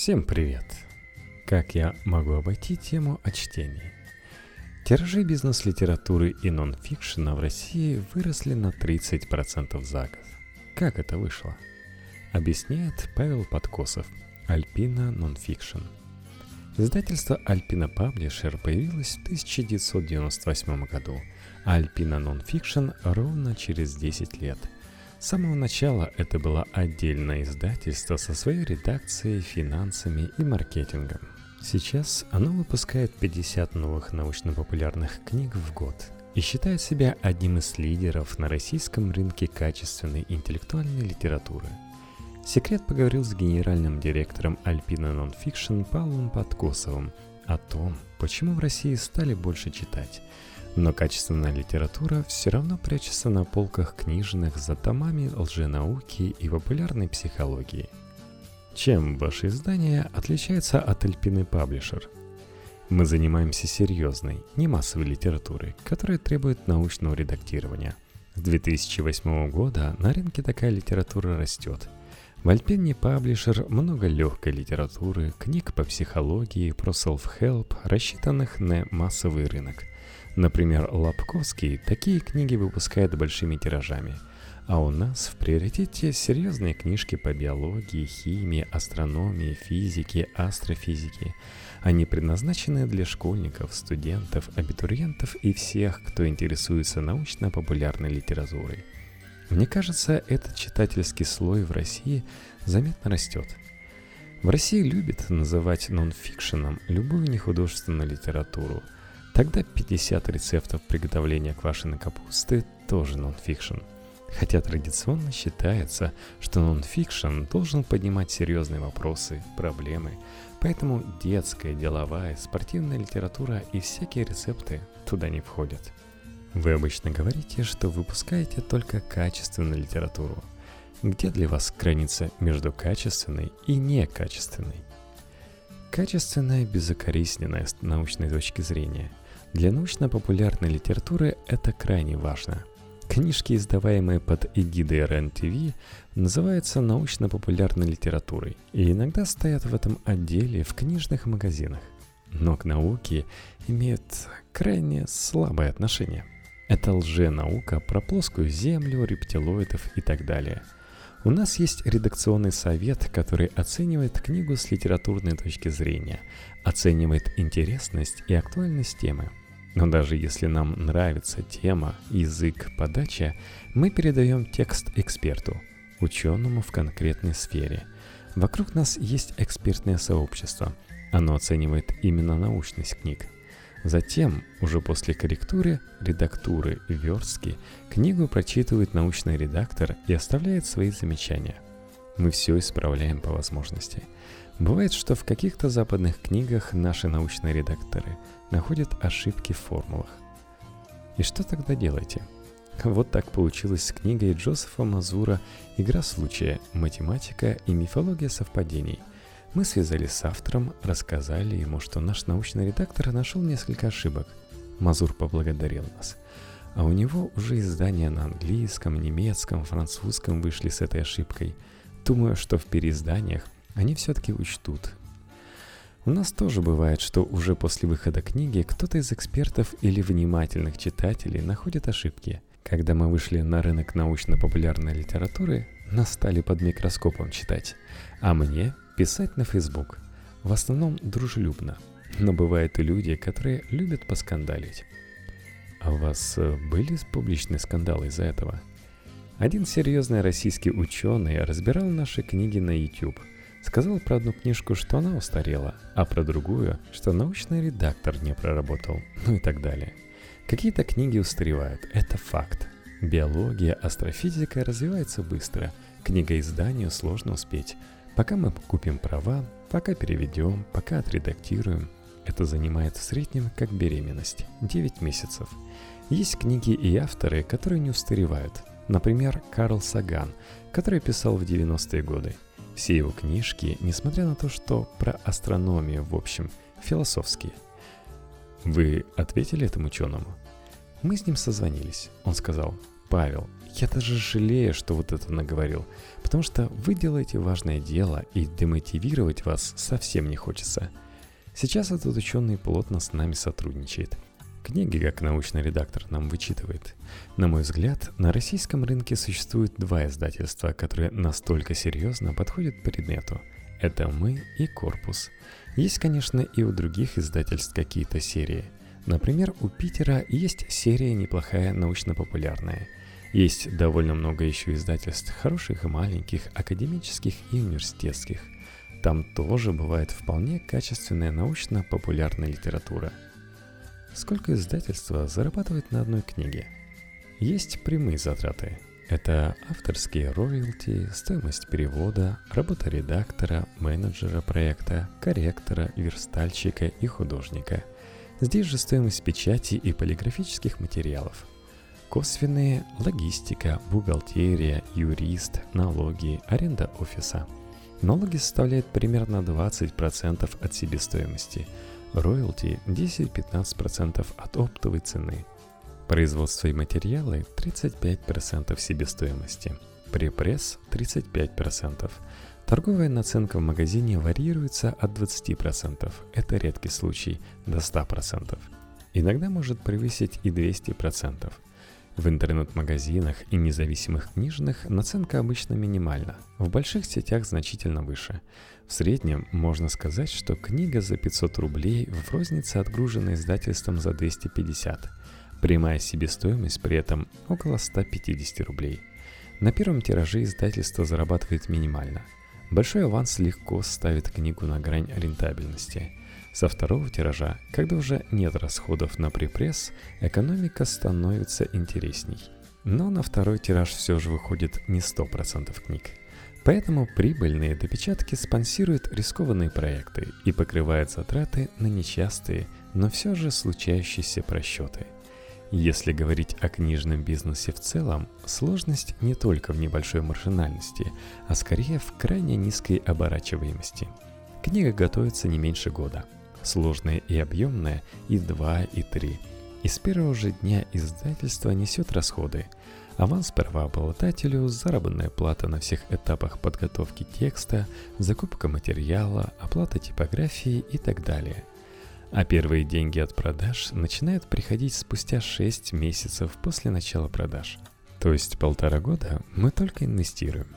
Всем привет! Как я могу обойти тему о чтении? Тиражи бизнес-литературы и нон-фикшена в России выросли на 30% за год. Как это вышло? Объясняет Павел Подкосов, Альпина Нонфикшн. Издательство Альпина Паблишер появилось в 1998 году, а Альпина Нонфикшн ровно через 10 лет – с самого начала это было отдельное издательство со своей редакцией, финансами и маркетингом. Сейчас оно выпускает 50 новых научно-популярных книг в год и считает себя одним из лидеров на российском рынке качественной интеллектуальной литературы. Секрет поговорил с генеральным директором Alpina Nonfiction Павлом Подкосовым о том, почему в России стали больше читать – но качественная литература все равно прячется на полках книжных за томами лженауки и популярной психологии. Чем ваше издание отличается от Альпины Паблишер? Мы занимаемся серьезной, не массовой литературой, которая требует научного редактирования. С 2008 года на рынке такая литература растет. В Альпине Паблишер много легкой литературы, книг по психологии, про self-help, рассчитанных на массовый рынок. Например, Лобковский такие книги выпускает большими тиражами. А у нас в приоритете серьезные книжки по биологии, химии, астрономии, физике, астрофизике. Они предназначены для школьников, студентов, абитуриентов и всех, кто интересуется научно-популярной литературой. Мне кажется, этот читательский слой в России заметно растет. В России любят называть нонфикшеном любую нехудожественную литературу – Тогда 50 рецептов приготовления квашеной капусты тоже нонфикшн. Хотя традиционно считается, что нонфикшн должен поднимать серьезные вопросы, проблемы, поэтому детская, деловая, спортивная литература и всякие рецепты туда не входят. Вы обычно говорите, что выпускаете только качественную литературу. Где для вас граница между качественной и некачественной? Качественная, безукоризненная с научной точки зрения – для научно-популярной литературы это крайне важно. Книжки, издаваемые под эгидой РЕН-ТВ, называются научно-популярной литературой и иногда стоят в этом отделе в книжных магазинах. Но к науке имеют крайне слабое отношение. Это лженаука про плоскую землю, рептилоидов и так далее. У нас есть редакционный совет, который оценивает книгу с литературной точки зрения, оценивает интересность и актуальность темы – но даже если нам нравится тема, язык, подача, мы передаем текст эксперту, ученому в конкретной сфере. Вокруг нас есть экспертное сообщество. Оно оценивает именно научность книг. Затем, уже после корректуры, редактуры верстки, книгу прочитывает научный редактор и оставляет свои замечания. Мы все исправляем по возможности. Бывает, что в каких-то западных книгах наши научные редакторы находят ошибки в формулах. И что тогда делаете? Вот так получилось с книгой Джозефа Мазура «Игра случая. Математика и мифология совпадений». Мы связались с автором, рассказали ему, что наш научный редактор нашел несколько ошибок. Мазур поблагодарил нас. А у него уже издания на английском, немецком, французском вышли с этой ошибкой. Думаю, что в переизданиях они все-таки учтут. У нас тоже бывает, что уже после выхода книги кто-то из экспертов или внимательных читателей находит ошибки. Когда мы вышли на рынок научно-популярной литературы, нас стали под микроскопом читать, а мне писать на Facebook. В основном дружелюбно, но бывают и люди, которые любят поскандалить. А у вас э, были публичные скандалы из-за этого? Один серьезный российский ученый разбирал наши книги на YouTube – Сказал про одну книжку, что она устарела, а про другую, что научный редактор не проработал, ну и так далее. Какие-то книги устаревают, это факт. Биология, астрофизика развивается быстро, книгоизданию сложно успеть. Пока мы купим права, пока переведем, пока отредактируем, это занимает в среднем, как беременность, 9 месяцев. Есть книги и авторы, которые не устаревают. Например, Карл Саган, который писал в 90-е годы – все его книжки, несмотря на то, что про астрономию, в общем, философские. Вы ответили этому ученому? Мы с ним созвонились. Он сказал, Павел, я даже жалею, что вот это наговорил, потому что вы делаете важное дело, и демотивировать вас совсем не хочется. Сейчас этот ученый плотно с нами сотрудничает. Книги, как научный редактор, нам вычитывает. На мой взгляд, на российском рынке существует два издательства, которые настолько серьезно подходят к предмету. Это мы и корпус. Есть, конечно, и у других издательств какие-то серии. Например, у Питера есть серия неплохая научно-популярная – есть довольно много еще издательств, хороших и маленьких, академических и университетских. Там тоже бывает вполне качественная научно-популярная литература. Сколько издательства зарабатывает на одной книге? Есть прямые затраты. Это авторские роялти, стоимость перевода, работа редактора, менеджера проекта, корректора, верстальщика и художника. Здесь же стоимость печати и полиграфических материалов – Косвенные – логистика, бухгалтерия, юрист, налоги, аренда офиса. Налоги составляют примерно 20% от себестоимости, роялти – 10-15% от оптовой цены. Производство и материалы – 35% себестоимости, препресс – 35%. Торговая наценка в магазине варьируется от 20%, это редкий случай, до 100%. Иногда может превысить и 200%. В интернет-магазинах и независимых книжных наценка обычно минимальна, в больших сетях значительно выше. В среднем можно сказать, что книга за 500 рублей в рознице отгружена издательством за 250. Прямая себестоимость при этом около 150 рублей. На первом тираже издательство зарабатывает минимально. Большой аванс легко ставит книгу на грань рентабельности – со второго тиража, когда уже нет расходов на припресс, экономика становится интересней. Но на второй тираж все же выходит не 100% книг. Поэтому прибыльные допечатки спонсируют рискованные проекты и покрывают затраты на нечастые, но все же случающиеся просчеты. Если говорить о книжном бизнесе в целом, сложность не только в небольшой маржинальности, а скорее в крайне низкой оборачиваемости. Книга готовится не меньше года – сложное и объемное и 2, и 3. И с первого же дня издательство несет расходы. Аванс правообладателю, заработная плата на всех этапах подготовки текста, закупка материала, оплата типографии и так далее. А первые деньги от продаж начинают приходить спустя 6 месяцев после начала продаж. То есть полтора года мы только инвестируем.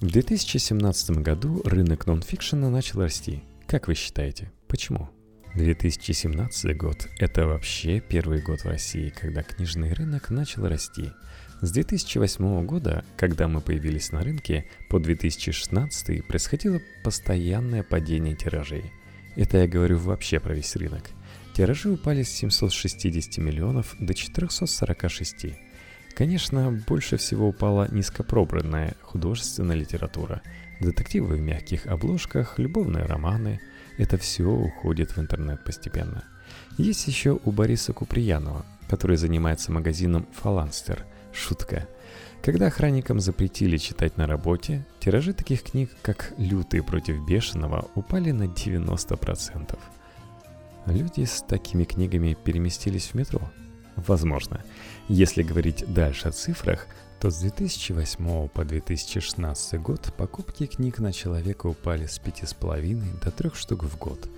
В 2017 году рынок нонфикшена начал расти. Как вы считаете? Почему? 2017 год – это вообще первый год в России, когда книжный рынок начал расти. С 2008 года, когда мы появились на рынке, по 2016 происходило постоянное падение тиражей. Это я говорю вообще про весь рынок. Тиражи упали с 760 миллионов до 446. Конечно, больше всего упала низкопробранная художественная литература. Детективы в мягких обложках, любовные романы – это все уходит в интернет постепенно. Есть еще у Бориса Куприянова, который занимается магазином «Фаланстер». Шутка. Когда охранникам запретили читать на работе, тиражи таких книг, как «Лютые против бешеного», упали на 90%. Люди с такими книгами переместились в метро? Возможно. Если говорить дальше о цифрах, то с 2008 по 2016 год покупки книг на человека упали с 5,5 до 3 штук в год.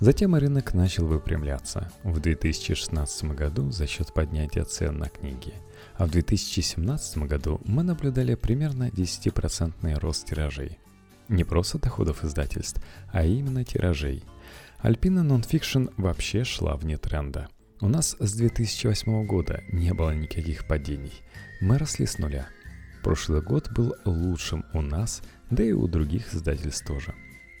Затем рынок начал выпрямляться в 2016 году за счет поднятия цен на книги. А в 2017 году мы наблюдали примерно 10% рост тиражей. Не просто доходов издательств, а именно тиражей. Альпина Nonfiction вообще шла вне тренда – у нас с 2008 года не было никаких падений. Мы росли с нуля. Прошлый год был лучшим у нас, да и у других издательств тоже.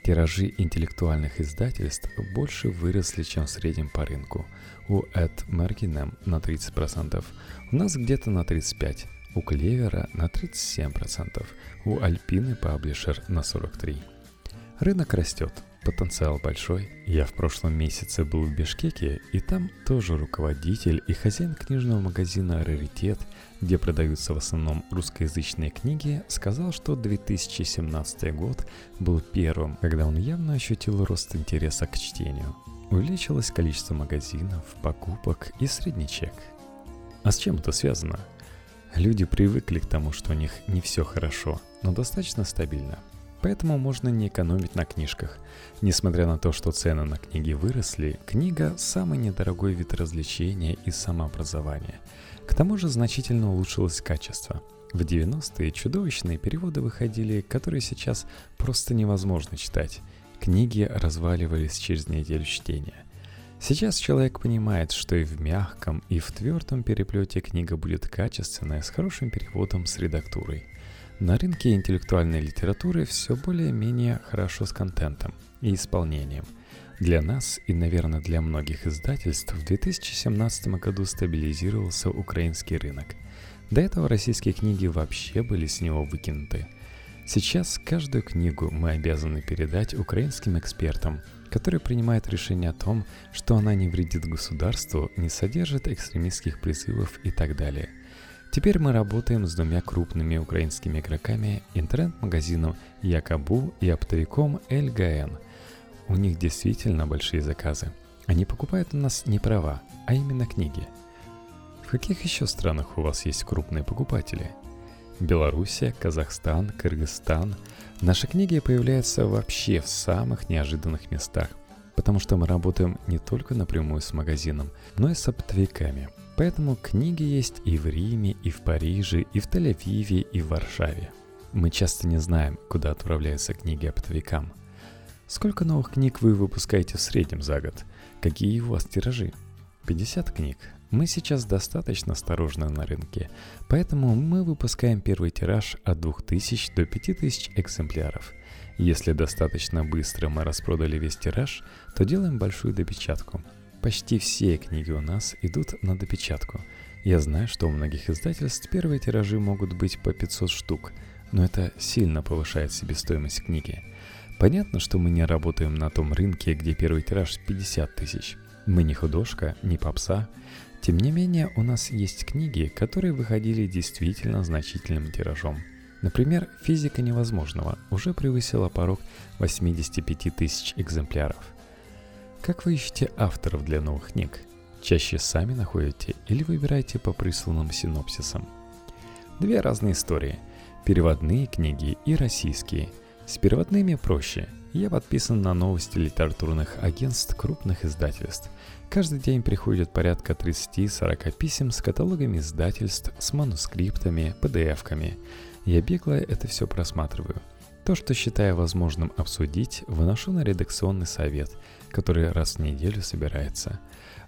Тиражи интеллектуальных издательств больше выросли, чем в среднем по рынку. У Эд Marginem на 30%, у нас где-то на 35%, у Клевера на 37%, у Альпины Паблишер на 43%. Рынок растет, потенциал большой. Я в прошлом месяце был в Бишкеке, и там тоже руководитель и хозяин книжного магазина «Раритет», где продаются в основном русскоязычные книги, сказал, что 2017 год был первым, когда он явно ощутил рост интереса к чтению. Увеличилось количество магазинов, покупок и средний чек. А с чем это связано? Люди привыкли к тому, что у них не все хорошо, но достаточно стабильно. Поэтому можно не экономить на книжках. Несмотря на то, что цены на книги выросли, книга – самый недорогой вид развлечения и самообразования. К тому же значительно улучшилось качество. В 90-е чудовищные переводы выходили, которые сейчас просто невозможно читать. Книги разваливались через неделю чтения. Сейчас человек понимает, что и в мягком, и в твердом переплете книга будет качественная, с хорошим переводом, с редактурой. На рынке интеллектуальной литературы все более-менее хорошо с контентом и исполнением. Для нас и, наверное, для многих издательств в 2017 году стабилизировался украинский рынок. До этого российские книги вообще были с него выкинуты. Сейчас каждую книгу мы обязаны передать украинским экспертам – который принимает решение о том, что она не вредит государству, не содержит экстремистских призывов и так далее. Теперь мы работаем с двумя крупными украинскими игроками, интернет-магазином Якобу и оптовиком ЛГН. У них действительно большие заказы. Они покупают у нас не права, а именно книги. В каких еще странах у вас есть крупные покупатели? Белоруссия, Казахстан, Кыргызстан – Наши книги появляются вообще в самых неожиданных местах, потому что мы работаем не только напрямую с магазином, но и с оптовиками. Поэтому книги есть и в Риме, и в Париже, и в Тель-Авиве, и в Варшаве. Мы часто не знаем, куда отправляются книги оптовикам. Сколько новых книг вы выпускаете в среднем за год? Какие у вас тиражи? 50 книг, мы сейчас достаточно осторожны на рынке, поэтому мы выпускаем первый тираж от 2000 до 5000 экземпляров. Если достаточно быстро мы распродали весь тираж, то делаем большую допечатку. Почти все книги у нас идут на допечатку. Я знаю, что у многих издательств первые тиражи могут быть по 500 штук, но это сильно повышает себестоимость книги. Понятно, что мы не работаем на том рынке, где первый тираж 50 тысяч. Мы не художка, не попса, тем не менее, у нас есть книги, которые выходили действительно значительным тиражом. Например, «Физика невозможного» уже превысила порог 85 тысяч экземпляров. Как вы ищете авторов для новых книг? Чаще сами находите или выбираете по присланным синопсисам? Две разные истории. Переводные книги и российские. С переводными проще. Я подписан на новости литературных агентств крупных издательств. Каждый день приходит порядка 30-40 писем с каталогами издательств, с манускриптами, PDF-ками. Я бегло это все просматриваю. То, что считаю возможным обсудить, выношу на редакционный совет, который раз в неделю собирается.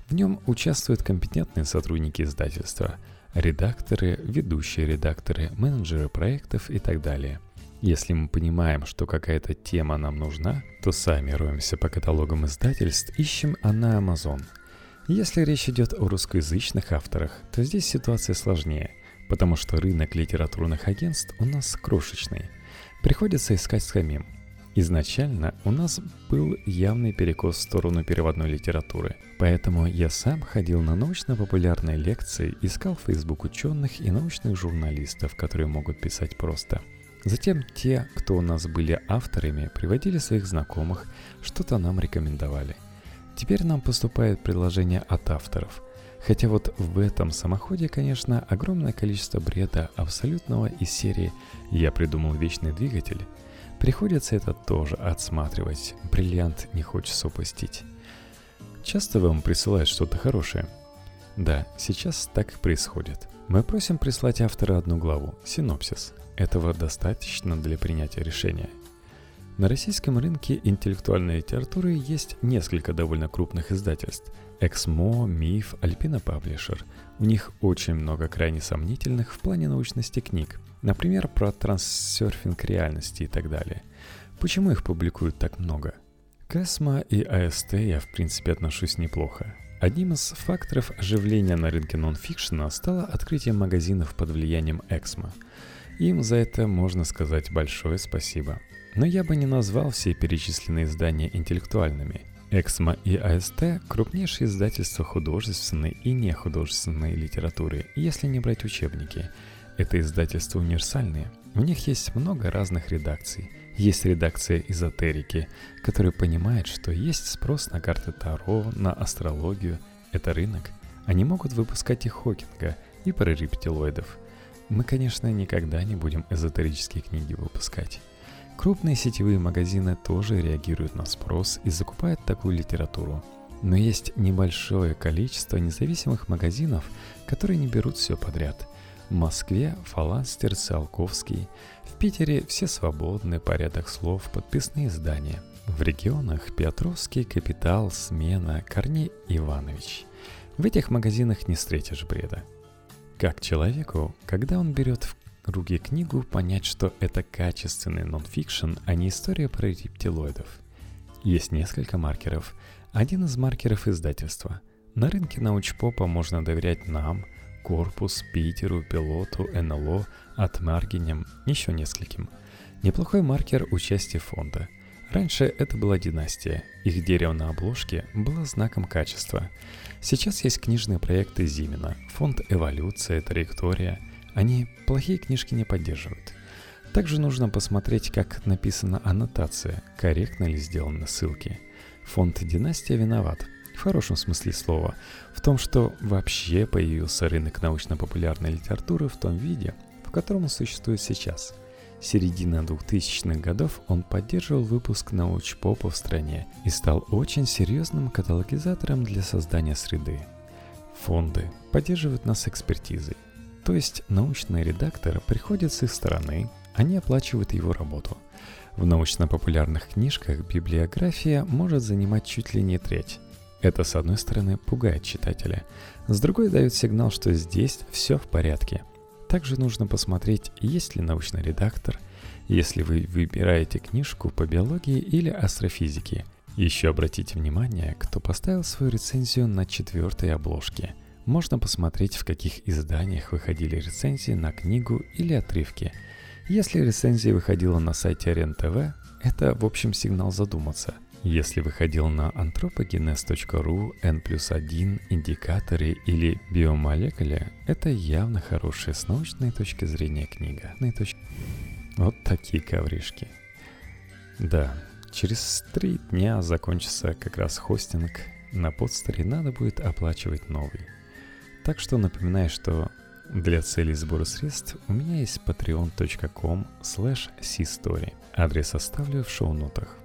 В нем участвуют компетентные сотрудники издательства, редакторы, ведущие редакторы, менеджеры проектов и так далее – если мы понимаем, что какая-то тема нам нужна, то сами роемся по каталогам издательств, ищем а на Amazon. Если речь идет о русскоязычных авторах, то здесь ситуация сложнее, потому что рынок литературных агентств у нас крошечный. Приходится искать самим. Изначально у нас был явный перекос в сторону переводной литературы, поэтому я сам ходил на научно-популярные лекции, искал в Facebook ученых и научных журналистов, которые могут писать просто – Затем те, кто у нас были авторами, приводили своих знакомых, что-то нам рекомендовали. Теперь нам поступает предложение от авторов. Хотя вот в этом самоходе, конечно, огромное количество бреда абсолютного из серии «Я придумал вечный двигатель». Приходится это тоже отсматривать. Бриллиант не хочется упустить. Часто вам присылают что-то хорошее? Да, сейчас так и происходит. Мы просим прислать автора одну главу, синопсис, этого достаточно для принятия решения. На российском рынке интеллектуальной литературы есть несколько довольно крупных издательств. Эксмо, Миф, Альпина Паблишер. У них очень много крайне сомнительных в плане научности книг. Например, про транссерфинг реальности и так далее. Почему их публикуют так много? К Эсмо и АСТ я в принципе отношусь неплохо. Одним из факторов оживления на рынке нонфикшена стало открытие магазинов под влиянием Эксмо – им за это можно сказать большое спасибо. Но я бы не назвал все перечисленные издания интеллектуальными. Эксмо и АСТ – крупнейшие издательства художественной и нехудожественной литературы, если не брать учебники. Это издательства универсальные. У них есть много разных редакций. Есть редакция эзотерики, которая понимает, что есть спрос на карты Таро, на астрологию. Это рынок. Они могут выпускать и Хокинга, и про рептилоидов – Мы, конечно, никогда не будем эзотерические книги выпускать. Крупные сетевые магазины тоже реагируют на спрос и закупают такую литературу. Но есть небольшое количество независимых магазинов, которые не берут все подряд. В Москве Фаланстер, Циолковский. В Питере все свободны, порядок слов, подписные издания. В регионах Петровский, Капитал, Смена, Корней Иванович. В этих магазинах не встретишь бреда. Как человеку, когда он берет в руки книгу, понять, что это качественный нонфикшн, а не история про рептилоидов? Есть несколько маркеров. Один из маркеров издательства. На рынке научпопа можно доверять нам, Корпус, Питеру, Пилоту, НЛО, Атмаргинем, еще нескольким. Неплохой маркер участия фонда. Раньше это была династия. Их дерево на обложке было знаком качества. Сейчас есть книжные проекты Зимина, фонд «Эволюция», «Траектория». Они плохие книжки не поддерживают. Также нужно посмотреть, как написана аннотация, корректно ли сделаны ссылки. Фонд «Династия» виноват, в хорошем смысле слова, в том, что вообще появился рынок научно-популярной литературы в том виде, в котором он существует сейчас – середины 2000-х годов он поддерживал выпуск научпопа в стране и стал очень серьезным каталогизатором для создания среды. Фонды поддерживают нас экспертизой, то есть научный редактор приходит с их стороны, они оплачивают его работу. В научно-популярных книжках библиография может занимать чуть ли не треть. Это, с одной стороны, пугает читателя, с другой дает сигнал, что здесь все в порядке – также нужно посмотреть, есть ли научный редактор, если вы выбираете книжку по биологии или астрофизике. Еще обратите внимание, кто поставил свою рецензию на четвертой обложке. Можно посмотреть, в каких изданиях выходили рецензии на книгу или отрывки. Если рецензия выходила на сайте РЕН-ТВ, это, в общем, сигнал задуматься – если выходил на anthropogenes.ru, N плюс 1, индикаторы или биомолекуля, это явно хорошая с научной точки зрения книга. Вот такие ковришки. Да, через три дня закончится как раз хостинг. На подстере надо будет оплачивать новый. Так что напоминаю, что для целей сбора средств у меня есть patreon.com slash Адрес оставлю в шоу-нотах.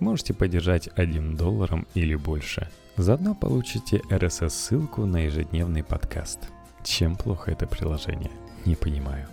Можете поддержать 1 долларом или больше. Заодно получите RSS-ссылку на ежедневный подкаст. Чем плохо это приложение? Не понимаю.